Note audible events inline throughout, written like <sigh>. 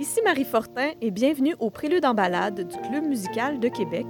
Ici Marie Fortin et bienvenue au Prélude en balade du Club musical de Québec,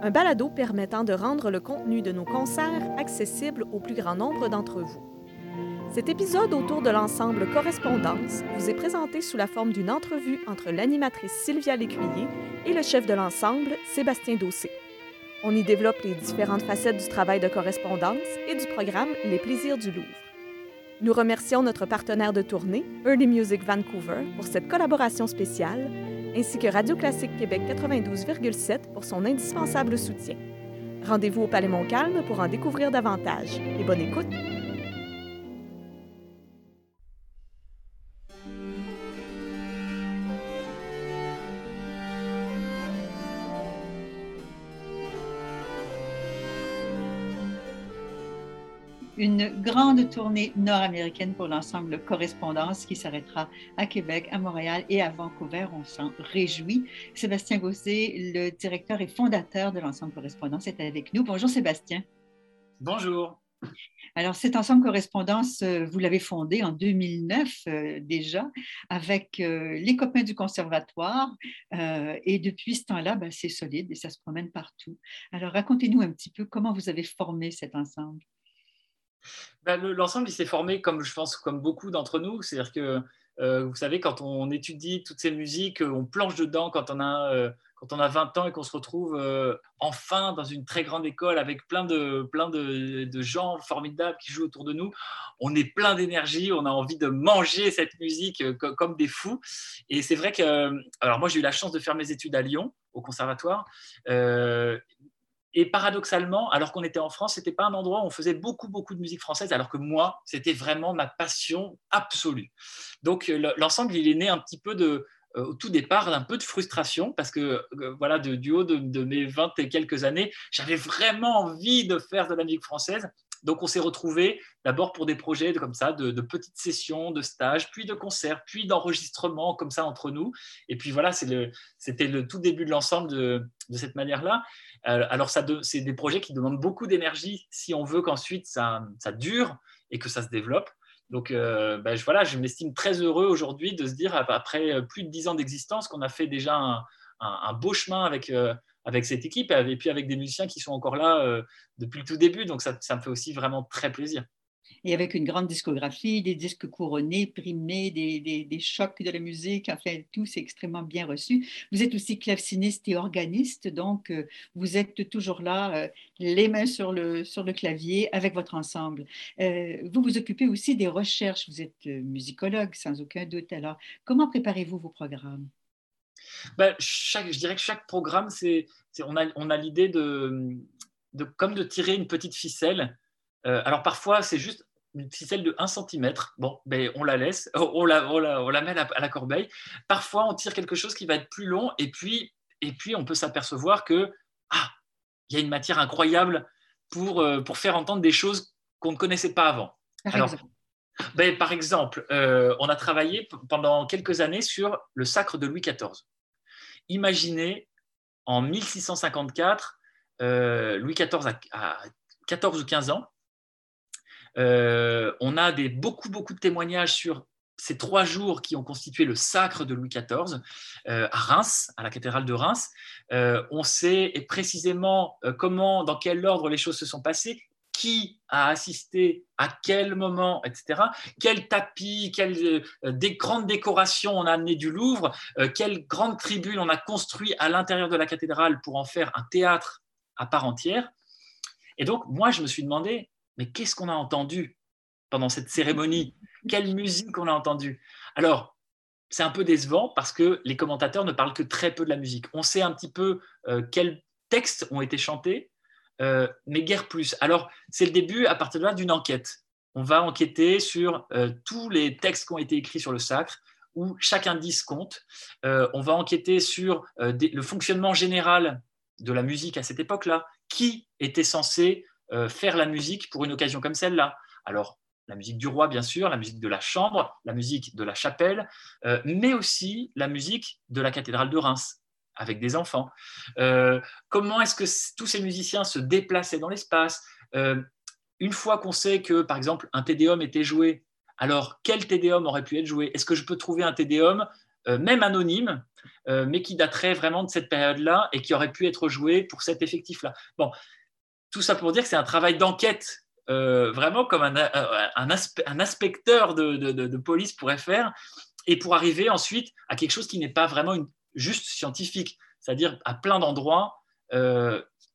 un balado permettant de rendre le contenu de nos concerts accessible au plus grand nombre d'entre vous. Cet épisode autour de l'ensemble Correspondance vous est présenté sous la forme d'une entrevue entre l'animatrice Sylvia Lécuyer et le chef de l'ensemble, Sébastien Dossé. On y développe les différentes facettes du travail de correspondance et du programme Les plaisirs du Louvre. Nous remercions notre partenaire de tournée, Early Music Vancouver, pour cette collaboration spéciale, ainsi que Radio Classique Québec 92,7 pour son indispensable soutien. Rendez-vous au Palais Montcalm pour en découvrir davantage. Et bonne écoute! Une grande tournée nord-américaine pour l'ensemble Correspondance qui s'arrêtera à Québec, à Montréal et à Vancouver. On s'en réjouit. Sébastien Gossé, le directeur et fondateur de l'ensemble Correspondance, est avec nous. Bonjour Sébastien. Bonjour. Alors, cet ensemble correspondance, euh, vous l'avez fondé en 2009 euh, déjà avec euh, les copains du conservatoire. et depuis ce temps-là, ben, c'est solide et ça se promène partout. Alors, racontez-nous un petit peu comment vous avez formé cet ensemble. Ben, l'ensemble, il s'est formé, comme je pense, comme beaucoup d'entre nous. C'est-à-dire que, euh, vous savez, quand on étudie toutes ces musiques, euh, on plonge dedans quand on a, euh, quand on a 20 ans et qu'on se retrouve enfin dans une très grande école avec plein, de, plein de, gens formidables qui jouent autour de nous. On est plein d'énergie, on a envie de manger cette musique comme des fous. Et c'est vrai que, alors moi, j'ai eu la chance de faire mes études à Lyon, au conservatoire. Et paradoxalement, alors qu'on était en France, c'était pas un endroit où on faisait beaucoup, beaucoup de musique française, alors que moi, c'était vraiment ma passion absolue. Donc, euh, l'ensemble, il est né un petit peu de, euh, au tout départ d'un peu de frustration parce que euh, voilà du haut de, de, mes 20 et quelques années, j'avais vraiment envie de faire de la musique française donc on s'est retrouvés d'abord pour des projets comme ça, de, petites sessions, de stages, puis de concerts, puis d'enregistrements comme ça entre nous. Et puis voilà, c'était le, tout début de l'ensemble de, cette manière-là. Euh, alors c'est des projets qui demandent beaucoup d'énergie si on veut qu'ensuite ça, dure et que ça se développe. Donc euh, ben, voilà, je m'estime très heureux aujourd'hui de se dire, après plus de dix ans d'existence, qu'on a fait déjà un, beau chemin avec, euh, avec cette équipe et puis avec des musiciens qui sont encore là euh, depuis le tout début. Donc ça, me fait aussi vraiment très plaisir. Et avec une grande discographie, des disques couronnés, primés, des, des, des chocs de la musique, enfin tout, c'est extrêmement bien reçu. Vous êtes aussi claveciniste et organiste, donc euh, vous êtes toujours là, euh, les mains sur le, sur le clavier, avec votre ensemble. vous vous occupez aussi des recherches, vous êtes musicologue sans aucun doute. Alors, comment préparez-vous vos programmes? Ben, chaque, Je dirais que chaque programme, c'est, on a, on a l'idée de, de, comme de tirer une petite ficelle. Euh, alors parfois, c'est juste une ficelle de 1 cm. Bon, ben, on la laisse, <laughs> on la, on la, on la met à la, corbeille. Parfois, on tire quelque chose qui va être plus long et puis, et puis on peut s'apercevoir que ah, il y a une matière incroyable pour, euh, pour faire entendre des choses qu'on ne connaissait pas avant. Par exemple. Ben, par exemple, euh, on a travaillé pendant quelques années sur le sacre de Louis XIV. Imaginez, en 1654, euh, Louis XIV a, 14 ou 15 ans. Euh, on a beaucoup, beaucoup de témoignages sur ces trois jours qui ont constitué le sacre de Louis XIV à Reims, à la cathédrale de Reims. on sait précisément comment, dans quel ordre les choses se sont passées qui a assisté à quel moment, etc. Quel tapis, quelle euh, des grandes décorations on a amené du Louvre, euh, quelle grande tribune on a construit à l'intérieur de la cathédrale pour en faire un théâtre à part entière. Et donc, moi, je me suis demandé, mais qu'est-ce qu'on a entendu pendant cette cérémonie? Quelle musique on a entendue? Alors, c'est un peu décevant parce que les commentateurs ne parlent que très peu de la musique. On sait un petit peu euh, quels textes ont été chantés, euh, mais guère plus. Alors, c'est le début, à partir de là, d'une enquête. On va enquêter sur euh, tous les textes qui ont été écrits sur le sacre, où chaque indice compte. Euh, on va enquêter sur le fonctionnement général de la musique à cette époque-là. Qui était censé faire la musique pour une occasion comme celle-là? Alors, la musique du roi, bien sûr, la musique de la chambre, la musique de la chapelle, mais aussi la musique de la cathédrale de Reims avec des enfants. Euh, comment est-ce que tous ces musiciens se déplaçaient dans l'espace? Euh, Une fois qu'on sait que, par exemple, un tédéum était joué, alors quel tédéum aurait pu être joué? Est-ce que je peux trouver un tédéum même anonyme, mais qui daterait vraiment de cette période-là et qui aurait pu être joué pour cet effectif-là? Bon, tout ça pour dire que c'est un travail d'enquête vraiment comme un, inspecteur de, police pourrait faire, et pour arriver ensuite à quelque chose qui n'est pas vraiment une, juste scientifique, c'est-à-dire à plein d'endroits,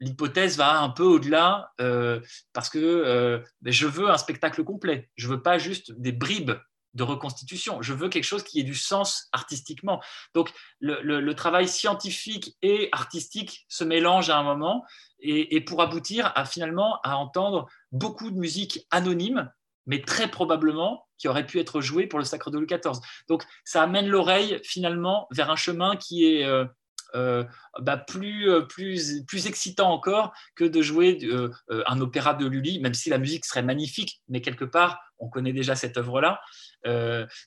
l'hypothèse va un peu au-delà euh, parce que euh, ben, je veux un spectacle complet. Je veux pas juste des bribes de reconstitution. Je veux quelque chose qui ait du sens artistiquement. Donc le, travail scientifique et artistique se mélangent à un moment et, pour aboutir à finalement à entendre beaucoup de musique anonyme, mais très probablement qui aurait pu être jouée pour le Sacre de Louis XIV. Donc ça amène l'oreille finalement vers un chemin qui est euh, euh, bah, plus, euh, plus, plus excitant encore que de jouer un opéra de Lully, même si la musique serait magnifique, mais quelque part, on connaît déjà cette œuvre-là.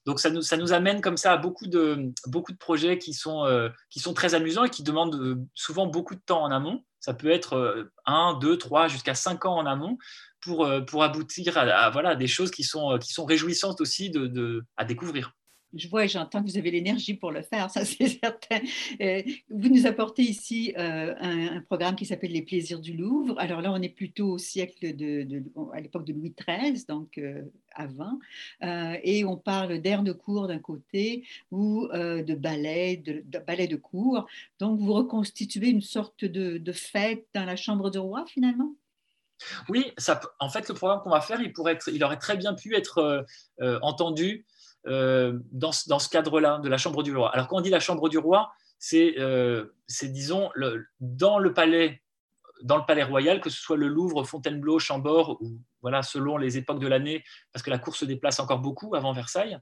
donc ça nous, ça nous amène comme ça à beaucoup de, beaucoup de projets qui sont, qui sont très amusants et qui demandent souvent beaucoup de temps en amont. Ça peut être un, deux, trois, jusqu'à cinq ans en amont pour, pour aboutir à, voilà, des choses qui sont, qui sont réjouissantes aussi de, à découvrir je vois et j'entends que vous avez l'énergie pour le faire, <laughs> ça c'est certain. Euh, vous nous apportez ici euh, un, programme qui s'appelle Les plaisirs du Louvre. Alors là, on est plutôt au siècle de, à l'époque de Louis XIII, donc euh, avant, et on parle d'air de cour d'un côté ou de ballet, de, ballet de cour. Donc vous reconstituez une sorte de, fête dans la chambre du roi finalement? Oui, ça, en fait, le programme qu'on va faire, il, pourrait il aurait très bien pu être entendu euh, dans, ce cadre-là de la Chambre du Roi. Alors quand on dit la Chambre du Roi, c'est, euh, disons, dans le palais dans le palais royal, que ce soit le Louvre, Fontainebleau, Chambord, ou voilà, selon les époques de l'année, parce que la cour se déplace encore beaucoup avant Versailles.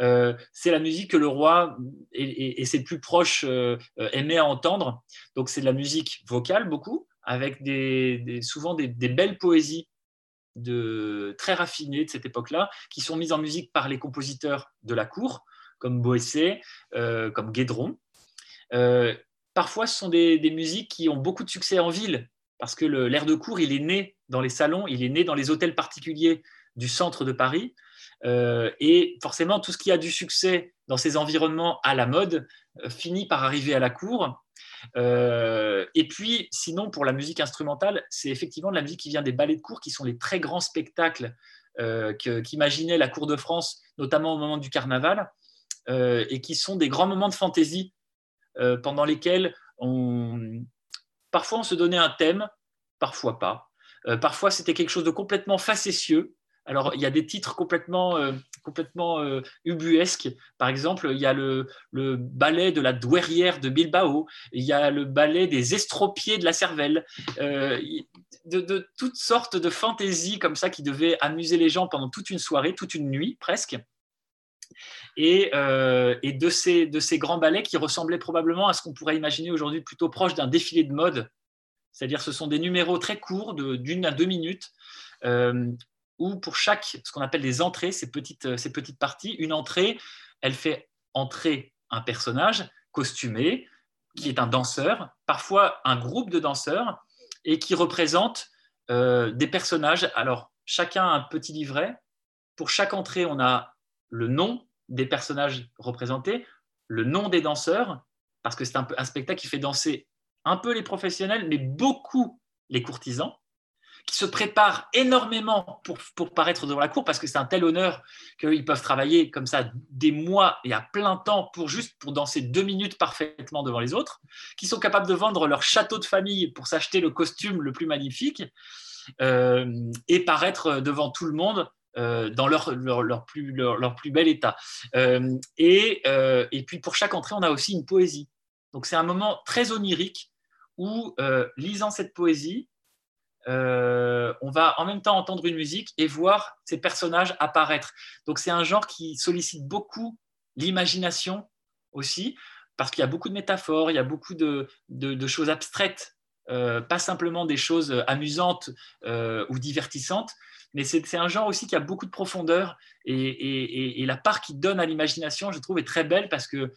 Euh, c'est la musique que le roi et, ses plus proches aimaient à entendre. Donc c'est de la musique vocale beaucoup, avec souvent des, belles poésies très raffinées de cette époque-là, qui sont mises en musique par les compositeurs de la cour, comme Boessé, euh, comme Guédron. Euh, parfois, ce sont des, musiques qui ont beaucoup de succès en ville, parce que l'air de cour, il est né dans les salons, il est né dans les hôtels particuliers du centre de Paris. Euh, et forcément, tout ce qui a du succès dans ces environnements à la mode finit par arriver à la cour. Euh, et puis, sinon, pour la musique instrumentale, c'est effectivement de la musique qui vient des ballets de cour, qui sont les très grands spectacles euh, qu'imaginait la cour de France, notamment au moment du carnaval, euh, et qui sont des grands moments de fantaisie pendant lesquels on... parfois on se donnait un thème, parfois pas. parfois, c'était quelque chose de complètement facétieux alors, il y a des titres complètement, euh, complètement euh, ubuesques. Par exemple, il y a le, ballet de la douairière de Bilbao, il y a le ballet des estropiés de la cervelle, euh, de, toutes sortes de fantaisies comme ça qui devaient amuser les gens pendant toute une soirée, toute une nuit presque. Et, de, ces, grands ballets qui ressemblaient probablement à ce qu'on pourrait imaginer aujourd'hui plutôt proche d'un défilé de mode. C'est-à-dire ce sont des numéros très courts, d'une à deux minutes, où pour chaque, ce qu'on appelle des entrées, ces petites, euh, ces petites parties, une entrée, elle fait entrer un personnage costumé, qui est un danseur, parfois un groupe de danseurs, et qui représente euh, des personnages. Alors, chacun a un petit livret. Pour chaque entrée, on a le nom des personnages représentés, le nom des danseurs, parce que c'est un, un spectacle qui fait danser un peu les professionnels, mais beaucoup les courtisans se préparent énormément pour, pour paraître devant la cour parce que c'est un tel honneur qu'ils peuvent travailler comme ça des mois et à plein temps pour juste pour danser deux minutes parfaitement devant les autres, qui sont capables de vendre leur château de famille pour s'acheter le costume le plus magnifique euh, et paraître devant tout le monde euh, dans leur, leur, plus, leur, plus bel état. Euh, et, et puis pour chaque entrée, on a aussi une poésie. Donc c'est un moment très onirique où, lisant cette poésie, euh, on va en même temps entendre une musique et voir ces personnages apparaître. Donc c'est un genre qui sollicite beaucoup l'imagination aussi, parce qu'il y a beaucoup de métaphores, il y a beaucoup de, choses abstraites, euh, pas simplement des choses amusantes euh, ou divertissantes, mais c'est un genre aussi qui a beaucoup de profondeur et, la part qu'il donne à l'imagination, je trouve, est très belle parce que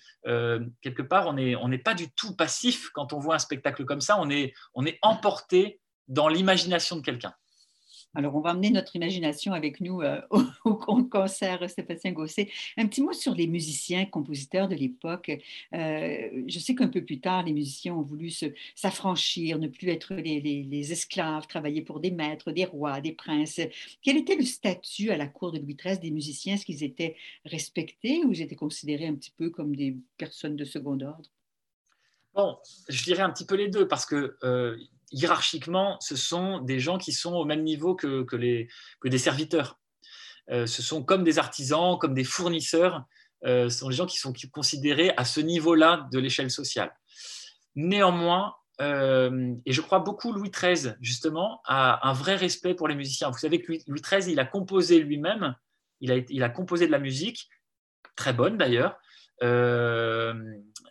quelque part, on n'est pas du tout passif quand on voit un spectacle comme ça, on est, on est emporté dans l'imagination de quelqu'un. Alors, on va emmener notre imagination avec nous euh, <laughs> au, concert Sébastien Gosset. Un petit mot sur les musiciens, compositeurs de l'époque. Euh, je sais qu'un peu plus tard, les musiciens ont voulu s'affranchir, ne plus être les, esclaves, travailler pour des maîtres, des rois, des princes. Quel était le statut à la cour de Louis XIII des musiciens? Est-ce qu'ils étaient respectés ou ils étaient considérés un petit peu comme des personnes de second ordre? Bon, je dirais un petit peu les deux parce que euh, hiérarchiquement, ce sont des gens qui sont au même niveau que, les, des serviteurs. Euh, ce sont comme des artisans, comme des fournisseurs. Euh, ce sont des gens qui sont considérés à ce niveau-là de l'échelle sociale. Néanmoins, euh, et je crois beaucoup Louis XIII, justement, a un vrai respect pour les musiciens. Vous savez que Louis, XIII, il a composé lui-même, il a, il a composé de la musique, très bonne d'ailleurs.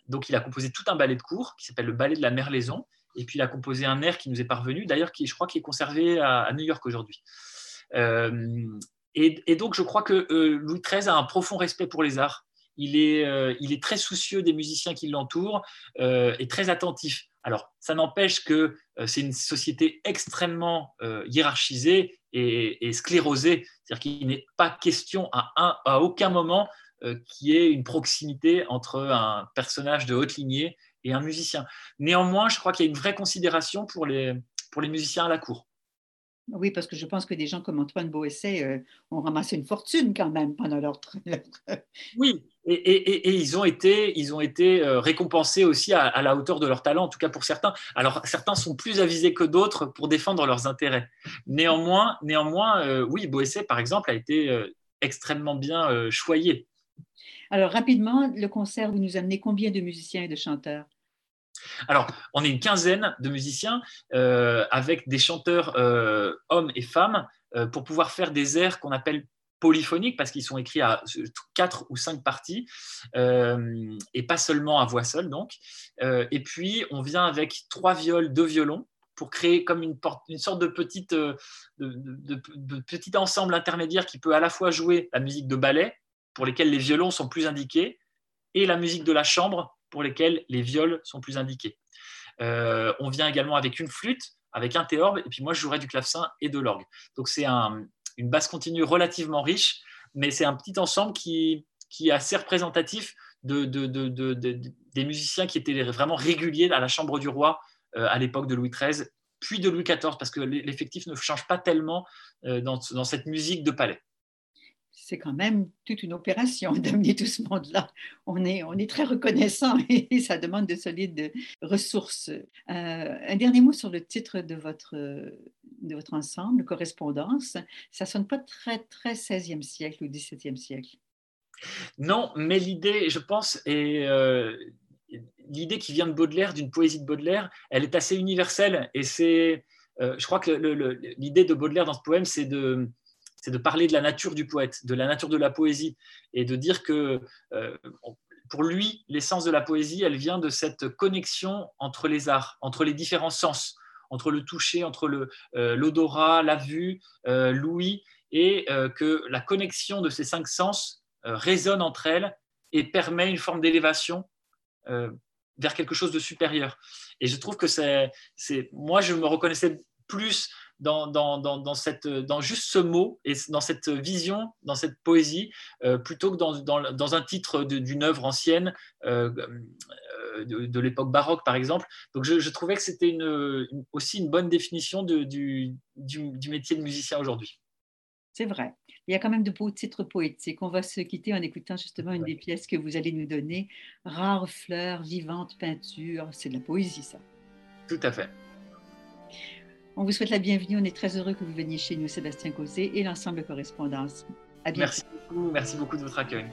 donc, il a composé tout un ballet de cour qui s'appelle le ballet de la Merlaison, et puis il a composé un air qui nous est parvenu, d'ailleurs, qui je crois est conservé à, New York aujourd'hui. Euh, et, donc je crois que euh, Louis XIII a un profond respect pour les arts. Il est, euh, il est très soucieux des musiciens qui l'entourent et très attentif. Alors, ça n'empêche que c'est une société extrêmement hiérarchisée et, sclérosée. C'est-à-dire qu'il n'est pas question à aucun moment qu'il y ait une proximité entre un personnage de haute lignée et un musicien. Néanmoins, je crois qu'il y a une vraie considération pour les, pour les musiciens à la cour. Oui, parce que je pense que des gens comme Antoine Boesset euh, ont ramassé une fortune quand même pendant leur. <laughs> oui, et, et, et, ils ont été, ils ont été euh, récompensés aussi à, la hauteur de leur talent, en tout cas pour certains. Alors, certains sont plus avisés que d'autres pour défendre leurs intérêts. Néanmoins, néanmoins euh, oui, Boesset, par exemple, a été extrêmement bien choyé. Alors, rapidement, le concert, vous nous amenez combien de musiciens et de chanteurs? Alors, on est une quinzaine de musiciens euh, avec des chanteurs euh, hommes et femmes euh, pour pouvoir faire des airs qu'on appelle polyphoniques parce qu'ils sont écrits à quatre ou cinq parties et pas seulement à voix seule donc. et puis, on vient avec trois viols, deux violons pour créer comme une, sorte de, petite, de petit ensemble intermédiaire qui peut à la fois jouer la musique de ballet pour lesquels les violons sont plus indiqués, et la musique de la chambre pour lesquels les viols sont plus indiqués. Euh, on vient également avec une flûte, avec un théorbe, et puis moi je jouerai du clavecin et de l'orgue. Donc c'est une basse continue relativement riche, mais c'est un petit ensemble qui, est assez représentatif de, des musiciens qui étaient vraiment réguliers à la chambre du roi euh, à l'époque de Louis XIII, puis de Louis XIV, parce que l'effectif ne change pas tellement euh, dans cette musique de palais c'est quand même toute une opération <laughs> d'amener tout ce monde-là. On est, on est très reconnaissant <laughs> et ça demande de solides ressources. Euh, un dernier mot sur le titre de votre, de votre ensemble, Correspondance. Ça sonne pas très, très 16e siècle ou 17e siècle. Non, mais l'idée, je pense, est... Euh, l'idée qui vient de Baudelaire, d'une poésie de Baudelaire, elle est assez universelle. Et c'est, euh, je crois que l'idée de Baudelaire dans ce poème, c'est de, c'est de parler de la nature du poète, de la nature de la poésie, et de dire que euh, pour lui, l'essence de la poésie, elle vient de cette connexion entre les arts, entre les différents sens, entre le toucher, entre euh, l'odorat, la vue, euh, l'ouïe, et que la connexion de ces cinq sens résonne entre elles et permet une forme d'élévation vers quelque chose de supérieur. Et je trouve que c'est, moi, je me reconnaissais plus dans, dans, dans, cette, dans juste ce mot et dans cette vision, dans cette poésie, euh, plutôt que dans, dans, un titre d'une œuvre ancienne euh, euh, de, l'époque baroque, par exemple. Donc je, trouvais que c'était une, aussi une bonne définition de, du, du, métier de musicien aujourd'hui. C'est vrai. Il y a quand même de beaux titres poétiques. On va se quitter en écoutant justement une des pièces que vous allez nous donner. Rares fleurs, vivante peinture. C'est de la poésie, ça. Tout à fait. On vous souhaite la bienvenue. On est très heureux que vous veniez chez nous, Sébastien Causé et l'ensemble Correspondance. À bientôt. Merci beaucoup. Merci beaucoup de votre accueil.